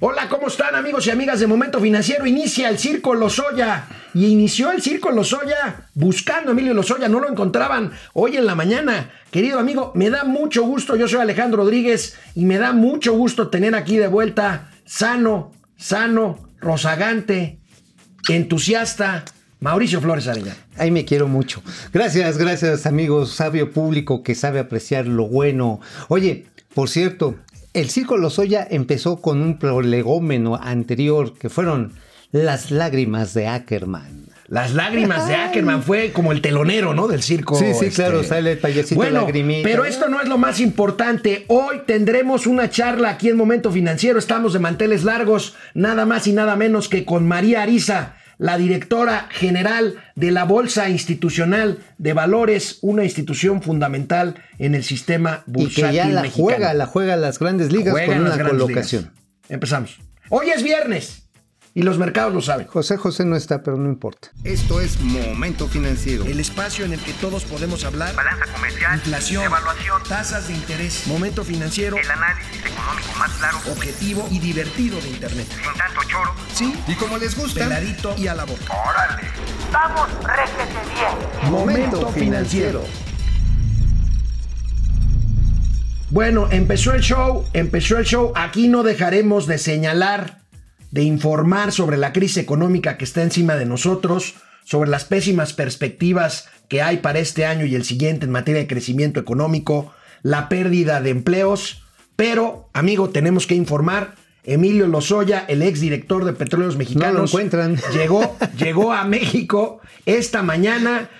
Hola, ¿cómo están amigos y amigas de Momento Financiero? Inicia el Circo Lozoya. Y inició el Circo Lozoya buscando a Emilio Lozoya. No lo encontraban hoy en la mañana. Querido amigo, me da mucho gusto. Yo soy Alejandro Rodríguez y me da mucho gusto tener aquí de vuelta sano, sano, rozagante, entusiasta. Mauricio Flores Arellano. Ahí me quiero mucho. Gracias, gracias amigos, sabio público que sabe apreciar lo bueno. Oye, por cierto, el Circo Lozoya empezó con un prolegómeno anterior que fueron las lágrimas de Ackerman. Las lágrimas de Ackerman fue como el telonero, ¿no? Del circo. Sí, sí, claro, este. sale el payasito bueno, lagrimita. Pero esto no es lo más importante. Hoy tendremos una charla aquí en Momento Financiero. Estamos de manteles largos, nada más y nada menos que con María Ariza la directora general de la Bolsa Institucional de Valores, una institución fundamental en el sistema bursátil y que ya la mexicano. juega, la juega las grandes ligas Juega con una colocación. ligas. Empezamos. Hoy es viernes y los mercados lo saben. José José no está, pero no importa. Esto es Momento Financiero. El espacio en el que todos podemos hablar. Balanza comercial, Inflación, evaluación, tasas de interés, momento financiero, el análisis económico más claro, objetivo y divertido de Internet. sin tanto choro. Sí, Y como les gusta, peladito y a la boca. ¡Órale! ¡Vamos, réjete bien! Momento financiero. Bueno, empezó el show, empezó el show. Aquí no dejaremos de señalar, de informar sobre la crisis económica que está encima de nosotros, sobre las pésimas perspectivas que hay para este año y el siguiente en materia de crecimiento económico, la pérdida de empleos. Pero, amigo, tenemos que informar. Emilio Lozoya, el exdirector de Petróleos Mexicanos, No lo encuentran. Llegó, llegó a México esta mañana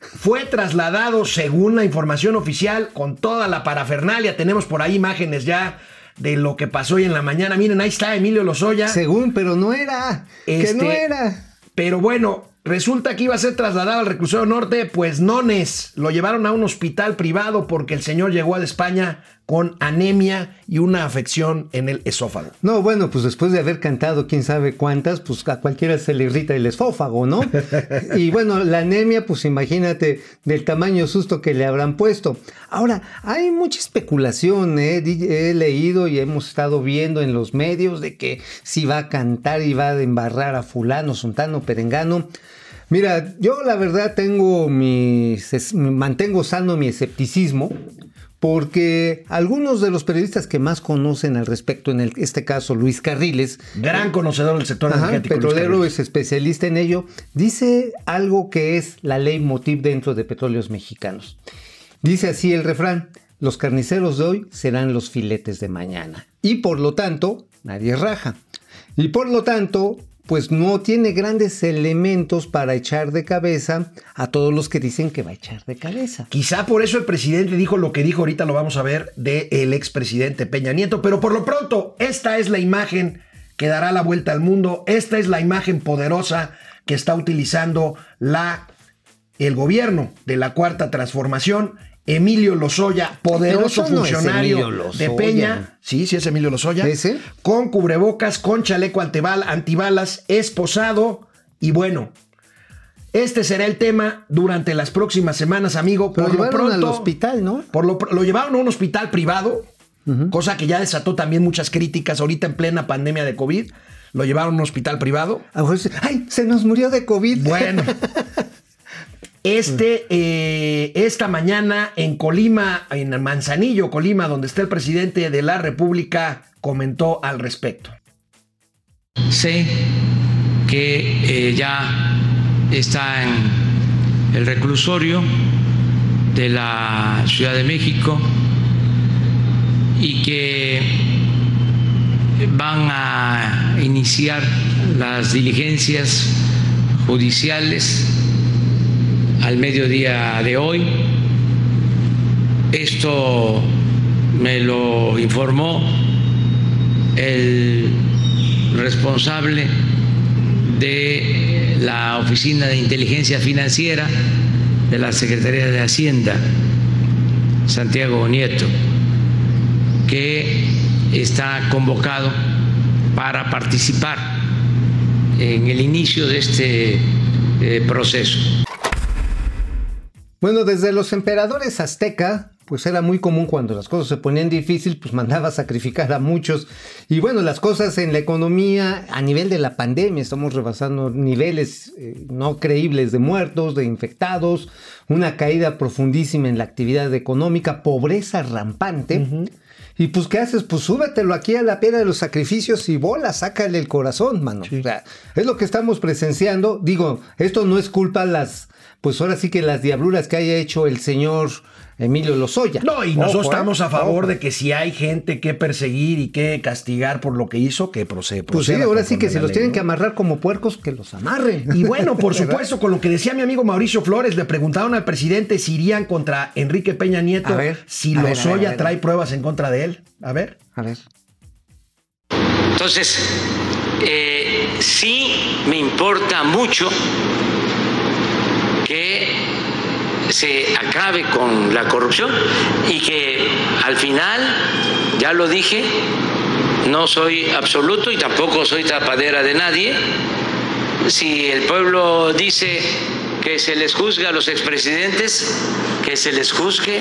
fue trasladado, según la información oficial, con toda la parafernalia. Tenemos por ahí imágenes ya de lo que pasó hoy en la mañana. Miren, ahí está Emilio Lozoya. Según, pero no era. Que Este, no era. Pero bueno, resulta que iba a ser trasladado al reclusorio norte, pues nones. Lo llevaron a un hospital privado porque el señor llegó a España con anemia y una afección en el esófago. No, bueno, pues después de haber cantado quién sabe cuántas, pues a cualquiera se le irrita el esófago, ¿no? y bueno, la anemia, pues imagínate del tamaño susto que le habrán puesto. Ahora, hay mucha especulación, ¿eh? He leído y hemos estado viendo en los medios de que si va a cantar y va a embarrar a fulano, sultano, perengano. Mira, yo la verdad tengo mi, mantengo sano mi escepticismo porque algunos de los periodistas que más conocen al respecto, en el- este caso Luis Carriles, Gran conocedor del sector Ajá, energético. Petrolero es especialista en ello, dice algo que es la ley motiv dentro de petróleos mexicanos. Dice así el refrán, los carniceros de hoy serán los filetes de mañana. Y por lo tanto, nadie raja. Y por lo tanto, pues no tiene grandes elementos para echar de cabeza a todos los que dicen que va a echar de cabeza. Quizá por eso el presidente dijo lo que dijo, ahorita lo vamos a ver, del expresidente Peña Nieto. Pero por lo pronto, esta es la imagen que dará la vuelta al mundo. Esta es la imagen poderosa que está utilizando la, el gobierno de la Cuarta Transformación. Emilio Lozoya, poderoso no funcionario Lozoya. de Peña. Sí, sí es Emilio Lozoya. ¿Ese? Con cubrebocas, con chaleco antibal, antibalas, esposado. Y bueno, este será el tema durante las próximas semanas, amigo. Por lo llevaron pronto, al hospital, ¿no? Por lo, lo llevaron a un hospital privado, cosa que ya desató también muchas críticas ahorita en plena pandemia de COVID. Lo llevaron a un hospital privado. A ¡Ay! Se nos murió de COVID. Bueno. Este, eh, esta mañana en Colima, en Manzanillo, Colima, donde está el presidente de la República, comentó al respecto. Sé que eh, ya está en el reclusorio de la Ciudad de México y que van a iniciar las diligencias judiciales al mediodía de hoy. Esto me lo informó el responsable de la Oficina de Inteligencia Financiera de la Secretaría de Hacienda, Santiago Nieto, que está convocado para participar en el inicio de este eh, proceso. Bueno, desde los emperadores azteca, pues era muy común cuando las cosas se ponían difíciles, pues mandaba a sacrificar a muchos. Y bueno, las cosas en la economía a nivel de la pandemia, estamos rebasando niveles eh, no creíbles de muertos, de infectados, una caída profundísima en la actividad económica, pobreza rampante. Y pues, ¿qué haces? Pues súbetelo aquí a la piedra de los sacrificios y bola, sácale el corazón, mano. O sea, es lo que estamos presenciando. Digo, esto no es culpa las, pues ahora sí que las diabluras que haya hecho el señor Emilio Lozoya. No, y nosotros Ojo, ¿eh? estamos a favor Ojo. de que si hay gente que perseguir y que castigar por lo que hizo, que procede. Pues sí, ahora sí que si los tienen que amarrar como puercos, que los amarren. Y bueno, por supuesto, con lo que decía mi amigo Mauricio Flores, le preguntaron al presidente si irían contra Enrique Peña Nieto, A ver, si a ver, a ver, Lozoya a ver. trae pruebas en contra de él. A ver. A ver. Entonces, eh, sí me importa mucho se acabe con la corrupción y que al final, ya lo dije, no soy absoluto y tampoco soy tapadera de nadie. Si el pueblo dice que se les juzga a los expresidentes, que se les juzgue.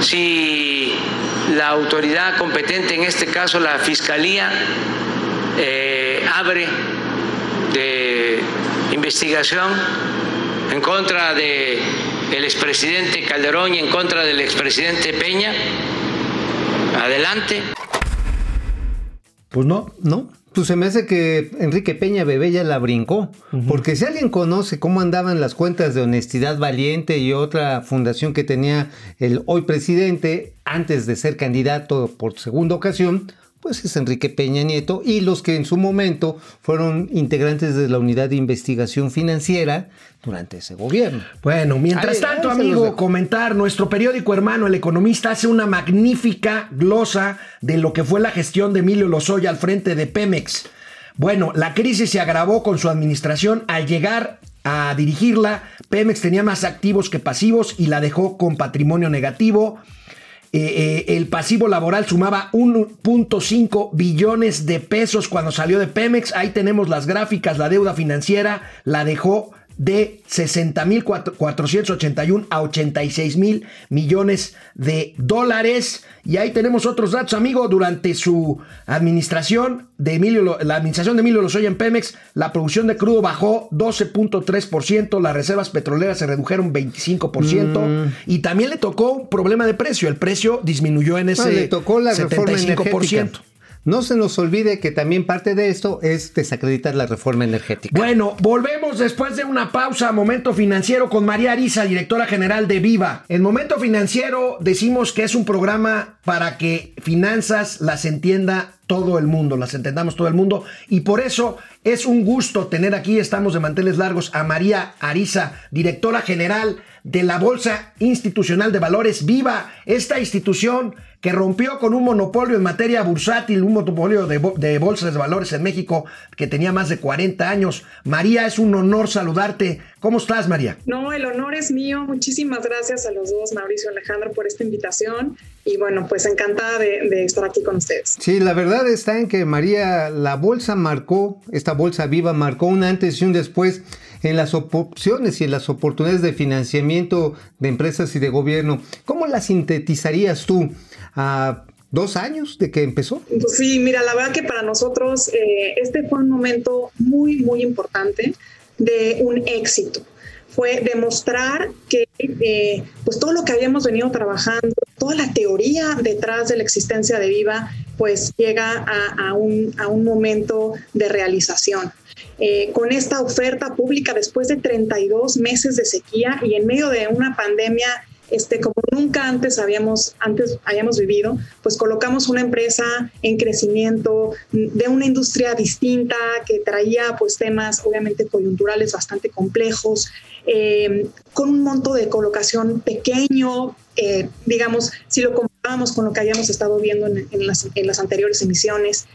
Si la autoridad competente, en este caso la Fiscalía, eh, abre de investigación en contra de el expresidente Calderón y en contra del expresidente Peña, adelante. Pues no. ¿No? Pues se me hace que Enrique Peña Bebé ya la brincó. Porque si alguien conoce cómo andaban las cuentas de Honestidad Valiente y otra fundación que tenía el hoy presidente antes de ser candidato por segunda ocasión, pues es Enrique Peña Nieto y los que en su momento fueron integrantes de la unidad de investigación financiera durante ese gobierno. Bueno, mientras Ahí- tanto, ahí amigo, comentar, nuestro periódico hermano, El Economista, hace una magnífica glosa de lo que fue la gestión de Emilio Lozoya al frente de Pemex. Bueno, la crisis se agravó con su administración al llegar a dirigirla. Pemex tenía más activos que pasivos y la dejó con patrimonio negativo. Eh, eh, el pasivo laboral sumaba 1.5 billones de pesos cuando salió de Pemex. Ahí tenemos las gráficas, la deuda financiera la dejó de 60.481 a 86 mil millones de dólares. Y ahí tenemos otros datos, amigo. Durante su administración de Emilio, la administración de Emilio Lozoya en Pemex, la producción de crudo bajó 12.3%, las reservas petroleras se redujeron 25% y también le tocó un problema de precio. El precio disminuyó en ese Ah, le tocó la reforma 75%. No se nos olvide que también parte de esto es desacreditar la reforma energética. Bueno, volvemos después de una pausa a Momento Financiero con María Ariza, directora general de Viva. En Momento Financiero decimos que es un programa para que finanzas las entienda todo el mundo, las entendamos todo el mundo. Y por eso es un gusto tener aquí, estamos de manteles largos, a María Ariza, directora general de la Bolsa Institucional de Valores Viva, esta institución que rompió con un monopolio en materia bursátil, un monopolio de, de bolsas de valores en México que tenía más de 40 años. María, es un honor saludarte. ¿Cómo estás, María? No, el honor es mío. Muchísimas gracias a los dos, Mauricio y Alejandro, por esta invitación. Y bueno, pues encantada de, de estar aquí con ustedes. Sí, la verdad está en que María, la bolsa marcó, esta bolsa viva marcó un antes y un después en las opciones y en las oportunidades de financiamiento de empresas y de gobierno. ¿Cómo la sintetizarías tú a dos años de que empezó? Sí, mira, la verdad que para nosotros eh, este fue un momento muy, muy importante de un éxito. Fue demostrar que eh, pues todo lo que habíamos venido trabajando, toda la teoría detrás de la existencia de Viva, pues llega a, a un, a un momento de realización. Eh, con esta oferta pública después de 32 meses de sequía y en medio de una pandemia este, como nunca antes habíamos, antes habíamos vivido, pues colocamos una empresa en crecimiento de una industria distinta que traía pues temas obviamente coyunturales bastante complejos, eh, con un monto de colocación pequeño, eh, digamos, si lo comparábamos con lo que habíamos estado viendo en, en, las, en las anteriores emisiones.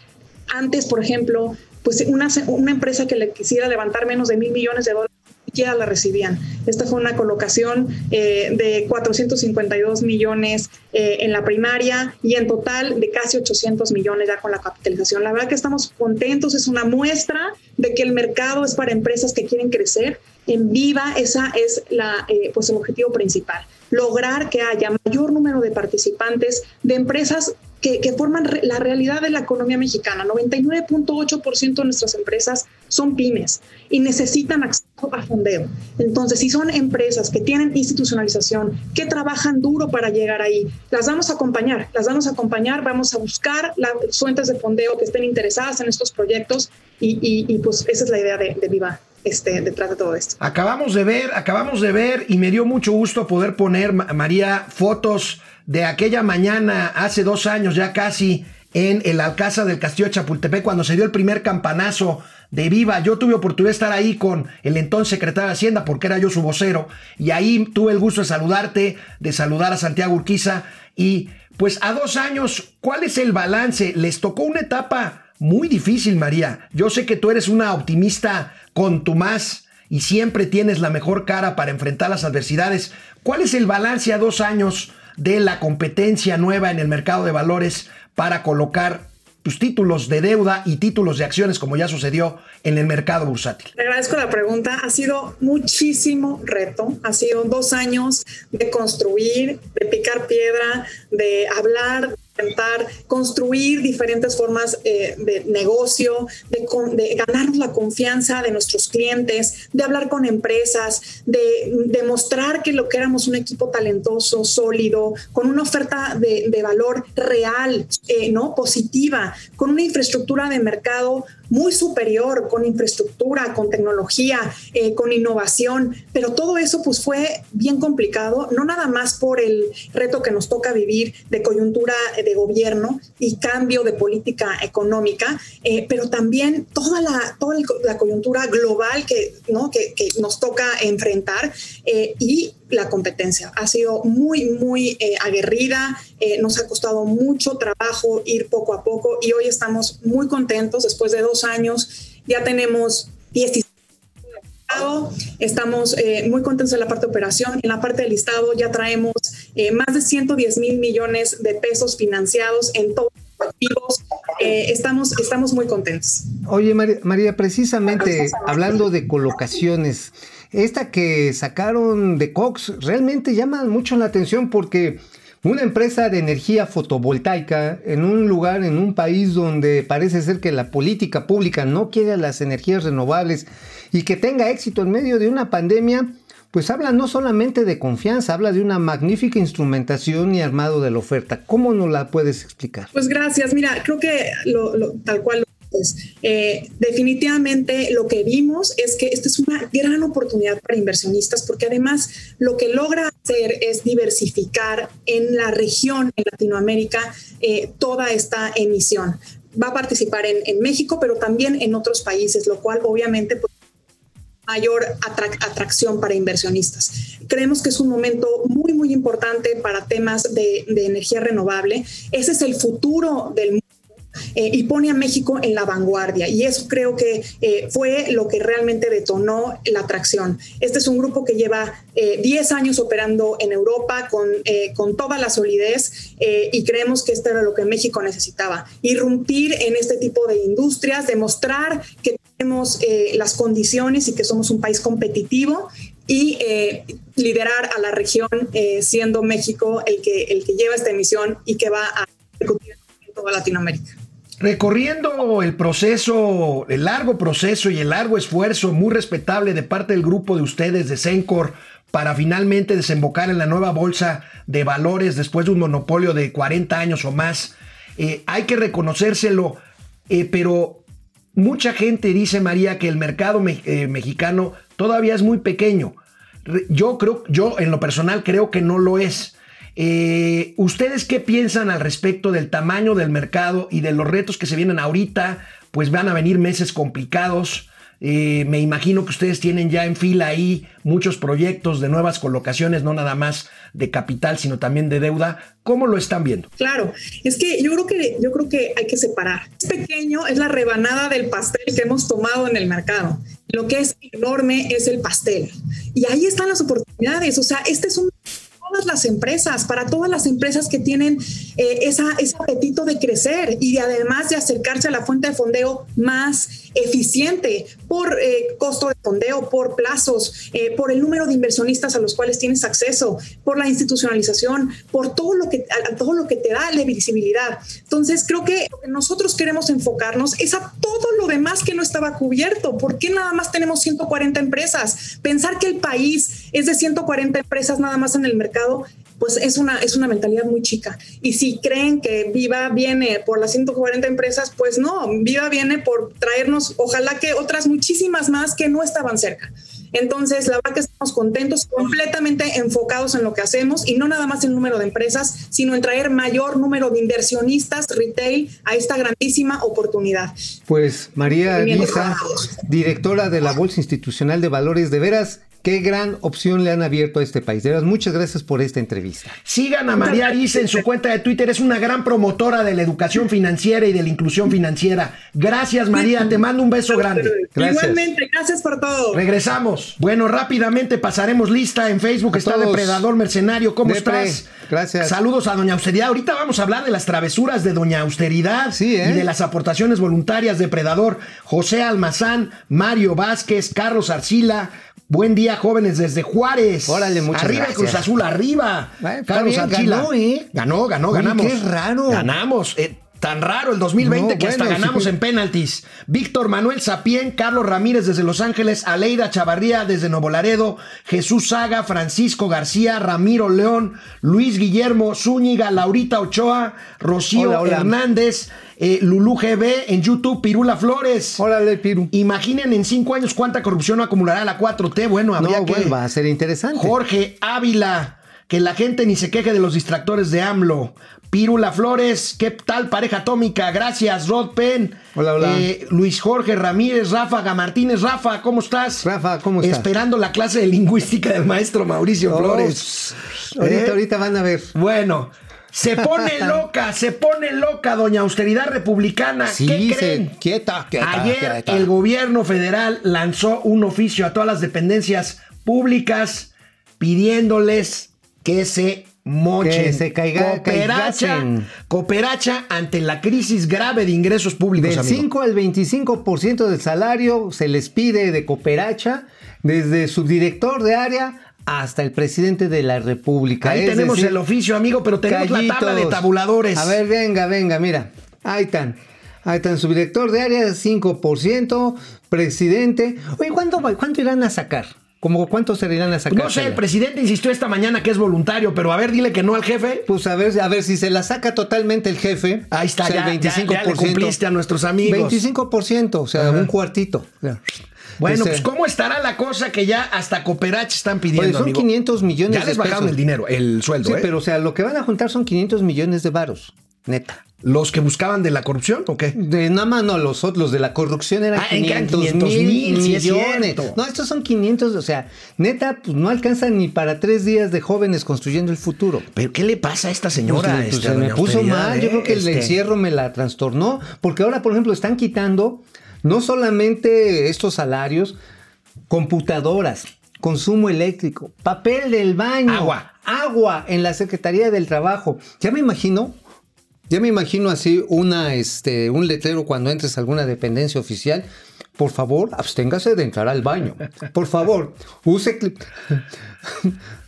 Antes, por ejemplo, pues una, una empresa que le quisiera levantar menos de mil millones de dólares siquiera la recibían. Esta fue una colocación eh, de 452 millones eh, en la primaria y en total de casi 800 millones ya con la capitalización. La verdad que estamos contentos, es una muestra de que el mercado es para empresas que quieren crecer. En Viva, esa es la, eh, pues el objetivo principal, lograr que haya mayor número de participantes de empresas que, forman la realidad de la economía mexicana. 99.8% de nuestras empresas son pymes y necesitan acceso a fondeo. Entonces, si son empresas que tienen institucionalización, que trabajan duro para llegar ahí, las vamos a acompañar, las vamos a acompañar, vamos a buscar las fuentes de fondeo que estén interesadas en estos proyectos y pues esa es la idea de, de Viva. Este, detrás de todo esto. Acabamos de ver, acabamos de ver y me dio mucho gusto poder poner, María, fotos de aquella mañana hace dos años ya casi en el Alcázar del Castillo de Chapultepec cuando se dio el primer campanazo de Viva. Yo tuve oportunidad de estar ahí con el entonces secretario de Hacienda porque era yo su vocero y ahí tuve el gusto de saludarte, de saludar a Santiago Urquiza y pues a dos años, ¿cuál es el balance? Les tocó una etapa muy difícil, María. Yo sé que tú eres una optimista con tu más y siempre tienes la mejor cara para enfrentar las adversidades. ¿Cuál es el balance a dos años de la competencia nueva en el mercado de valores para colocar tus títulos de deuda y títulos de acciones como ya sucedió en el mercado bursátil? Le agradezco la pregunta. Ha sido muchísimo reto. Ha sido dos años de construir, de picar piedra, de hablar, construir diferentes formas eh, de negocio, de, de, ganarnos la confianza de nuestros clientes, de hablar con empresas, de demostrar que lo que éramos un equipo talentoso, sólido, con una oferta de, de valor real, eh, no positiva, con una infraestructura de mercado muy superior, con infraestructura, con tecnología, eh, con innovación, pero todo eso pues fue bien complicado, no nada más por el reto que nos toca vivir de coyuntura de gobierno y cambio de política económica, eh, pero también toda la, toda la coyuntura global que, ¿no? que, nos toca enfrentar eh, y la competencia. Ha sido muy, muy eh, aguerrida, eh, nos ha costado mucho trabajo ir poco a poco y hoy estamos muy contentos. Después de dos años ya tenemos 16 Estamos eh, muy contentos en la parte de operación. En la parte del listado ya traemos eh, más de 110 mil millones de pesos financiados en todos los activos. Eh, estamos, estamos muy contentos. Oye, María, María precisamente hablando de colocaciones, esta que sacaron de Cox realmente llama mucho la atención porque una empresa de energía fotovoltaica en un lugar, en un país donde parece ser que la política pública no quiere las energías renovables y que tenga éxito en medio de una pandemia, pues habla no solamente de confianza, habla de una magnífica instrumentación y armado de la oferta. ¿Cómo nos la puedes explicar? Pues gracias. Mira, creo que lo, tal cual eh, definitivamente lo que vimos es que esta es una gran oportunidad para inversionistas porque además lo que logra hacer es diversificar en la región, en Latinoamérica, eh, toda esta emisión. Va a participar en, México, pero también en otros países, lo cual obviamente pues, mayor atrac atracción para inversionistas. Creemos que es un momento muy, muy importante para temas de, de energía renovable. Ese es el futuro del mundo eh, y pone a México en la vanguardia. Y eso creo que eh, fue lo que realmente detonó la atracción. Este es un grupo que lleva eh, 10 años operando en Europa con, eh, con toda la solidez y creemos que esto era lo que México necesitaba. Irrumpir en este tipo de industrias, demostrar que tenemos las condiciones y que somos un país competitivo y eh, liderar a la región eh, siendo México el que, el que lleva esta emisión y que va a discutir en toda Latinoamérica. Recorriendo el proceso, el largo proceso y el largo esfuerzo muy respetable de parte del grupo de ustedes de Sencor para finalmente desembocar en la nueva bolsa de valores después de un monopolio de 40 años o más, eh, hay que reconocérselo, eh, pero mucha gente dice, María, que el mercado me eh, mexicano todavía es muy pequeño. Yo creo, yo en lo personal creo que no lo es. Eh, ¿Ustedes qué piensan al respecto del tamaño del mercado y de los retos que se vienen ahorita? Pues van a venir meses complicados. Eh, me imagino que ustedes tienen ya en fila ahí muchos proyectos de nuevas colocaciones, no nada más de capital, sino también de deuda. ¿Cómo lo están viendo? Claro, es que yo creo que yo creo que hay que separar. Es pequeño, es la rebanada del pastel que hemos tomado en el mercado. lo que es enorme es el pastel. Y ahí están las oportunidades. O sea, este es un todas las empresas, para todas las empresas que tienen eh, esa, ese apetito de crecer y además de acercarse a la fuente de fondeo más eficiente por eh, costo de fondeo, por plazos, eh, por el número de inversionistas a los cuales tienes acceso, por la institucionalización, por todo lo que, todo lo que te da la visibilidad. Entonces, creo que nosotros queremos enfocarnos es a todo lo demás que no estaba cubierto. ¿Por qué nada más tenemos 140 empresas? Pensar que el país es de 140 empresas nada más en el mercado pues es una, es una mentalidad muy chica. Y si creen que Viva viene por las 140 empresas, pues no, Viva viene por traernos, ojalá que otras muchísimas más que no estaban cerca. Entonces, la verdad que estamos contentos, completamente enfocados en lo que hacemos y no nada más el número de empresas, sino en traer mayor número de inversionistas retail a esta grandísima oportunidad. Pues María Lisa, directora de la Bolsa Institucional de Valores, de veras, Qué gran opción le han abierto a este país. De verdad, muchas gracias por esta entrevista. Sigan a María Arisa en su cuenta de Twitter. Es una gran promotora de la educación financiera y de la inclusión financiera. Gracias, María. Te mando un beso grande. Gracias. Igualmente, gracias por todo. Regresamos. Bueno, rápidamente pasaremos lista. En Facebook está Depredador Mercenario. ¿Cómo estás? Gracias. Saludos a Doña Austeridad. Ahorita vamos a hablar de las travesuras de Doña Austeridad sí, ¿eh? y de las aportaciones voluntarias de Depredador. José Almazán, Mario Vázquez, Carlos Arcila. Buen día, jóvenes, desde Juárez. Órale, muchas Arriba gracias. Cruz Azul, arriba. Carlos bien, Archila. ganó, ¿eh? Ganó, ganó, ganamos. qué raro. Ganamos. Eh, tan raro el 2020 No, que hasta bueno, ganamos sí. en penaltis. Víctor Manuel Sapien, Carlos Ramírez desde Los Ángeles, Aleida Chavarría desde Nuevo Laredo, Jesús Saga, Francisco García, Ramiro León, Luis Guillermo Zúñiga, Laurita Ochoa, Rocío Hola, hola. Hernández, eh, Lulú GB en YouTube, Pirula Flores. Órale, Piru. Imaginen en cinco años cuánta corrupción acumulará la 4T. Bueno, habría No, que. bueno, va a ser interesante. Jorge Ávila, que la gente ni se queje de los distractores de AMLO. Pirula Flores, ¿qué tal pareja atómica? Gracias, Rod Penn. Hola, hola. Eh, Luis Jorge Ramírez, Ráfaga Martínez. Rafa, ¿cómo estás? Rafa, ¿cómo estás? Esperando la clase de lingüística del maestro Mauricio Oh, Flores. Ahorita, ¿Eh? ahorita van a ver. Bueno, se pone loca, se pone loca, doña austeridad republicana. Sí, ¿Qué se- creen? quieta, quieta, Ayer quieta. el gobierno federal lanzó un oficio a todas las dependencias públicas pidiéndoles que se mochen. Que se caiga- cooperacha, caigasen. cooperacha ante la crisis grave de ingresos públicos, Del amigo. 5 al 25% del salario se les pide de cooperacha, desde subdirector de área hasta el presidente de la República. Ahí Es tenemos decir, el oficio, amigo, pero tenemos la tabla de tabuladores. A ver, venga, venga, mira. Ahí están. Ahí están, subdirector de área 5%, presidente. Oye, ¿cuánto, cuánto irán a sacar? ¿Cómo cuánto se irán a sacar? No sé, el presidente insistió esta mañana que es voluntario, pero a ver, dile que no al jefe. Pues a ver, a ver si se la saca totalmente el jefe. Ahí está, o sea, ya, el ya- 25%. ya le cumpliste a nuestros amigos. 25%, o sea, Ajá. un cuartito. Bueno, Este, pues ¿cómo estará la cosa que ya hasta Cooperach están pidiendo, Oye, son amigo? 500 millones Ya les de bajaron pesos. el dinero, el sueldo, Sí, ¿eh? pero o sea, lo que van a juntar son 500 millones de varos, neta. ¿Los que buscaban de la corrupción o qué? De nada más no, los otros, los de la corrupción eran Ah, eran 500, 500 mil es millones. cierto. no, estos son 500, o sea, neta, pues no alcanzan ni para tres días de jóvenes construyendo el futuro. ¿Pero qué le pasa a esta señora? Pues, este, se me puso mal, yo creo que el Este, encierro me la trastornó, porque ahora, por ejemplo, están quitando no solamente estos salarios, computadoras, consumo eléctrico, papel del baño, Agua. agua en la Secretaría del Trabajo. Ya me imagino, ya me imagino así una, este, un letrero cuando entres a alguna dependencia oficial. Por favor, absténgase de entrar al baño. Por favor, use.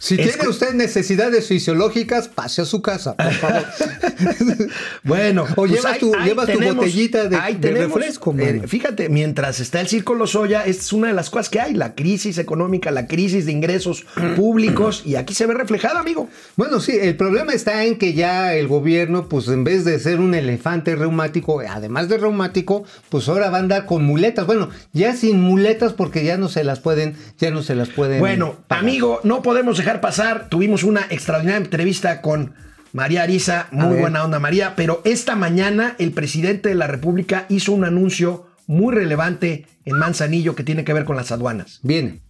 Si Es tiene usted necesidades fisiológicas, pase a su casa, por favor. Bueno, O llevas tu- llevas tu botellita de- ahí de refresco, eh, fíjate, mientras está el Circo Lozoya, esta es una de las cosas que hay, la crisis económica, la crisis de ingresos públicos, y aquí se ve reflejada, amigo. Bueno, sí, el problema está en que ya el gobierno, pues en vez de ser un elefante reumático, además de reumático, pues ahora va a andar con muletas. Bueno, ya sin muletas porque ya no se las pueden, ya no se las pueden. Bueno, pagar. amigo, no podemos dejar pasar. Tuvimos una extraordinaria entrevista con María Arisa, muy buena onda María, pero esta mañana el presidente de la República hizo un anuncio muy relevante en Manzanillo que tiene que ver con las aduanas. Viene.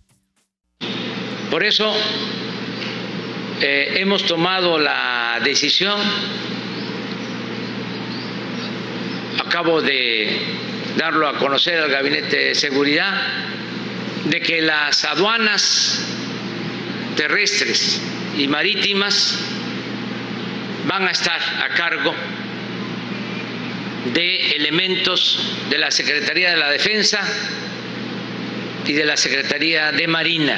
Por eso eh, hemos tomado la decisión, acabo de darlo a conocer al Gabinete de Seguridad, de que las aduanas terrestres y marítimas van a estar a cargo de elementos de la Secretaría de la Defensa y de la Secretaría de Marina.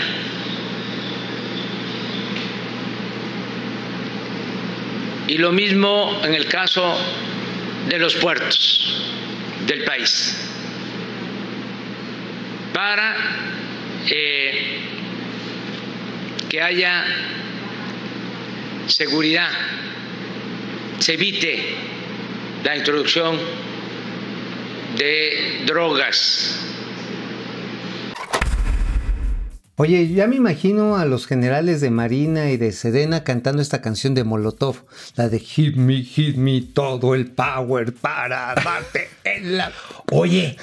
Y lo mismo en el caso de los puertos del país. Para eh, que haya seguridad, se evite la introducción de drogas. Oye, ya me imagino a los generales de Marina y de Sedena cantando esta canción de Molotov, la de Hit Me, Hit Me, todo el power para darte en la... Oye,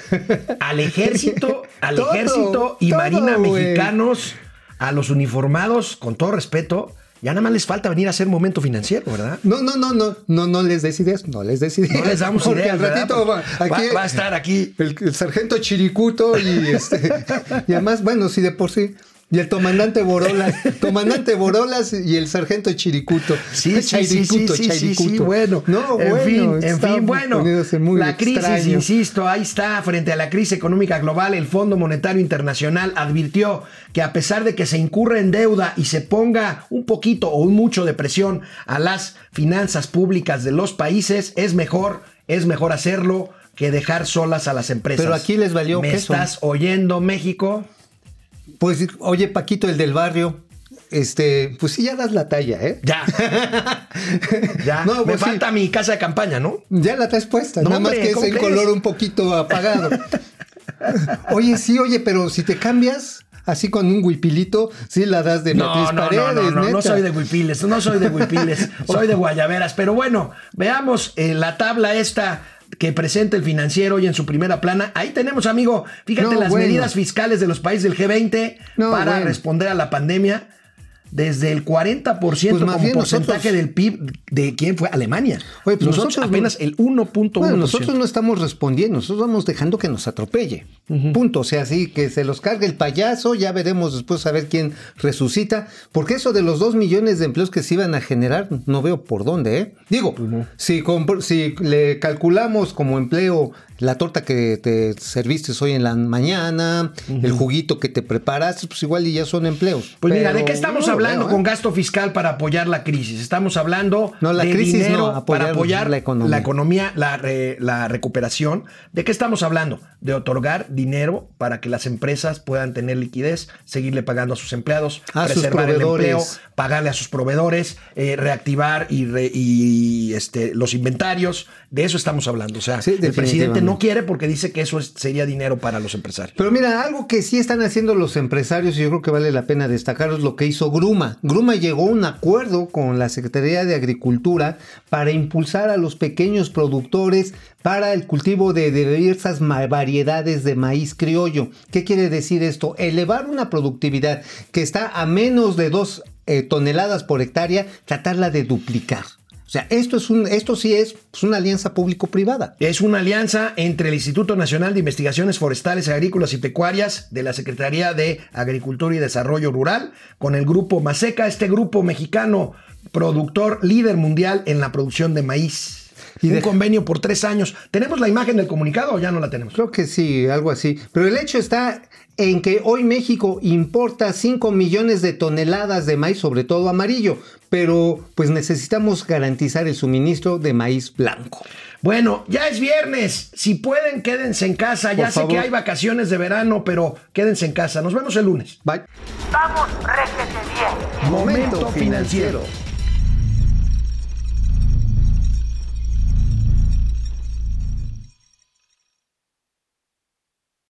al ejército, al Todo, ejército y todo, marina mexicanos, a los uniformados, con todo respeto, ya nada más les falta venir a hacer momento financiero, ¿verdad? No, no, no, no, no, no les des ideas, no les des ideas. No les damos Porque ideas, al ratito va, Va- aquí, va a estar aquí. El, el sargento Chiricuto y este y además, bueno, sí de por sí. Y el comandante Borolas, comandante Borolas y el sargento Chiricuto. Sí, sí, sí, sí, Chiricuto, sí, sí, sí, Chiricuto. bueno. No, en bueno, fin, en fin, bueno. muy La crisis, extraño. insisto, ahí está, frente a la crisis económica global, el Fondo Monetario Internacional advirtió que a pesar de que se incurre en deuda y se ponga un poquito o un mucho de presión a las finanzas públicas de los países, es mejor, es mejor hacerlo que dejar solas a las empresas. Pero aquí les valió ¿Me queso. estás oyendo, México? Pues, oye, Paquito, el del barrio, este, pues sí, ya das la talla, ¿eh? Ya. ya. No, Me pues sí. falta mi casa de campaña, ¿no? Ya la traes puesta, No, nada más hombre, que es ¿cómo en color un poquito apagado. oye, sí, oye, pero si te cambias así con un huipilito, sí la das de No, Beatriz no, no, Paredes, no, no, no neta. soy de huipiles, no soy de huipiles, soy de guayaberas. Pero bueno, veamos eh, la tabla esta que presenta el financiero hoy en su primera plana. Ahí tenemos, amigo, fíjate No, las bueno. medidas fiscales de los países del G20 No, para bueno. responder a la pandemia. Desde el 40% Pues más como bien porcentaje nosotros- del PIB de quién fue Alemania. Oye, pues nosotros, nosotros apenas el 1.1%. Bueno, nosotros no estamos respondiendo, nosotros vamos dejando que nos atropelle. Punto. O sea, sí, que se los cargue el payaso, ya veremos después a ver quién resucita. Porque eso de los dos millones de empleos que se iban a generar, no veo por dónde, ¿eh? Digo, si, compr- si le calculamos como empleo la torta que te serviste hoy en la mañana, el juguito que te preparaste, pues igual y ya son empleos. Pues mira, ¿de qué estamos lo hablando veo, ¿eh? con gasto fiscal para apoyar la crisis? Estamos hablando No, la de crisis dinero no, apoyar para apoyar la economía. la, economía, la, re- la recuperación. ¿De qué estamos hablando? De otorgar dinero para que las empresas puedan tener liquidez, seguirle pagando a sus empleados, A sus preservar el empleo, pagarle a sus proveedores, eh, reactivar y, re- y, este, los inventarios. De eso estamos hablando. O sea, Sí, el presidente no quiere porque dice que eso es- sería dinero para los empresarios. Pero mira, algo que sí están haciendo los empresarios y yo creo que vale la pena destacar es lo que hizo Gruma. Gruma llegó a un acuerdo con la Secretaría de Agricultura para impulsar a los pequeños productores para el cultivo de diversas variedades de maíz criollo. ¿Qué quiere decir esto? Elevar una productividad que está a menos de dos eh, toneladas por hectárea, tratarla de duplicar. O sea, esto, es un, esto sí es pues, una alianza público-privada. Es una alianza entre el Instituto Nacional de Investigaciones Forestales, Agrícolas y Pecuarias de la Secretaría de Agricultura y Desarrollo Rural con el grupo Maseca, este grupo mexicano productor líder mundial en la producción de maíz. Y un de- convenio por tres años. ¿Tenemos la imagen del comunicado o ya no la tenemos? Creo que sí, algo así. Pero el hecho está en que hoy México importa 5 millones de toneladas de maíz, sobre todo amarillo, pero pues necesitamos garantizar el suministro de maíz blanco. Bueno, ya es viernes. Si pueden, quédense en casa. Ya Por sé que hay vacaciones de verano, pero quédense en casa. Nos vemos el lunes. Bye. Vamos, réjete bien. Momento financiero.